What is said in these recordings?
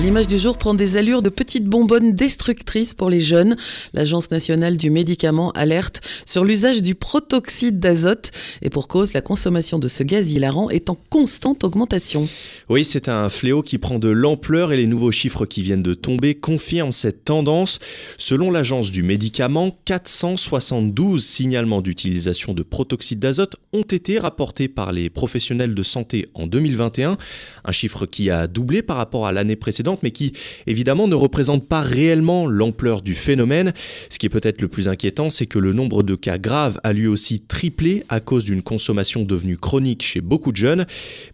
L'image du jour prend des allures de petites bonbonnes destructrices pour les jeunes. L'Agence nationale du médicament alerte sur l'usage du protoxyde d'azote et pour cause, la consommation de ce gaz hilarant est en constante augmentation. Oui, c'est un fléau qui prend de l'ampleur et les nouveaux chiffres qui viennent de tomber confirment cette tendance. Selon l'Agence du médicament, 472 signalements d'utilisation de protoxyde d'azote ont été rapportés par les professionnels de santé en 2021, un chiffre qui a doublé par rapport à l'année précédente mais qui évidemment ne représente pas réellement l'ampleur du phénomène. Ce qui est peut-être le plus inquiétant, c'est que le nombre de cas graves a lui aussi triplé à cause d'une consommation devenue chronique chez beaucoup de jeunes,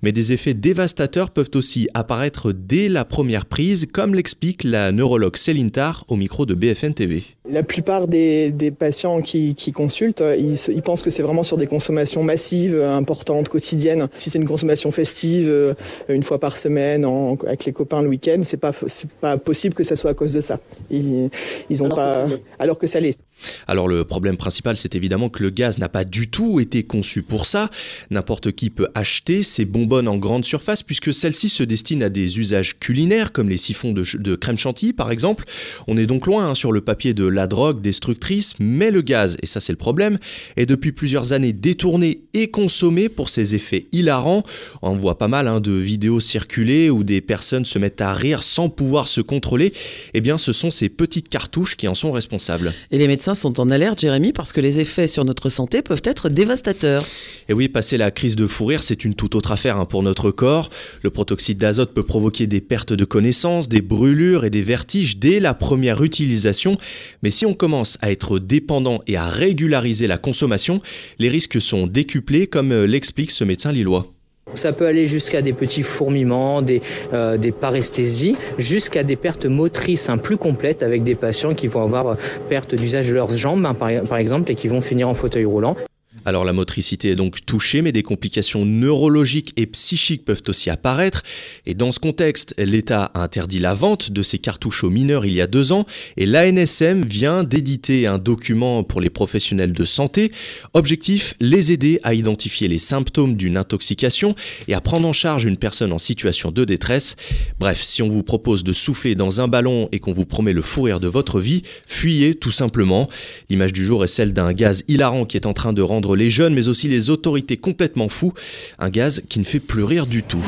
mais des effets dévastateurs peuvent aussi apparaître dès la première prise, comme l'explique la neurologue Céline Tar au micro de BFM TV. La plupart des, patients qui, consultent, ils, ils, pensent que c'est vraiment sur des consommations massives, importantes, quotidiennes. Si c'est une consommation festive, euh, une fois par semaine, avec les copains le week-end, c'est pas c'est pas possible que ça soit à cause de ça. Ils, ils ont alors pas que alors que ça l'est. Alors le problème principal, c'est évidemment que le gaz n'a pas du tout été conçu pour ça. N'importe qui peut acheter ces bonbonnes en grande surface puisque celles-ci se destinent à des usages culinaires comme les siphons de, crème chantilly par exemple. On est donc loin hein, sur le papier de la drogue destructrice, mais le gaz, et ça c'est le problème, est depuis plusieurs années détourné et consommé pour ses effets hilarants. On voit pas mal hein, de vidéos circuler où des personnes se mettent à rire sans pouvoir se contrôler. Eh bien, ce sont ces petites cartouches qui en sont responsables. Et les médecins sont en alerte, Jérémy, parce que les effets sur notre santé peuvent être dévastateurs. Et oui, passer la crise de fou rire, c'est une toute autre affaire hein, pour notre corps. Le protoxyde d'azote peut provoquer des pertes de connaissance, des brûlures et des vertiges dès la première utilisation. Mais si on commence à être dépendant et à régulariser la consommation, les risques sont décuplés, comme euh, l'explique ce médecin lillois. Ça peut aller jusqu'à des petits fourmillements, des, euh, paresthésies, jusqu'à des pertes motrices hein, plus complètes avec des patients qui vont avoir euh, perte d'usage de leurs jambes, hein, par exemple, et qui vont finir en fauteuil roulant. Alors la motricité est donc touchée, mais des complications neurologiques et psychiques peuvent aussi apparaître. Et dans ce contexte, l'État a interdit la vente de ces cartouches aux mineurs il y a deux ans, et l'ANSM vient d'éditer un document pour les professionnels de santé. Objectif, les aider à identifier les symptômes d'une intoxication et à prendre en charge une personne en situation de détresse. Bref, si on vous propose de souffler dans un ballon et qu'on vous promet le fou rire de votre vie, fuyez tout simplement. L'image du jour est celle d'un gaz hilarant qui est en train de les jeunes, mais aussi les autorités complètement fous. Un gaz qui ne fait plus rire du tout.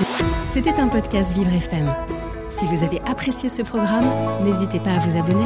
C'était un podcast Vivre FM. Si vous avez apprécié ce programme, n'hésitez pas à vous abonner.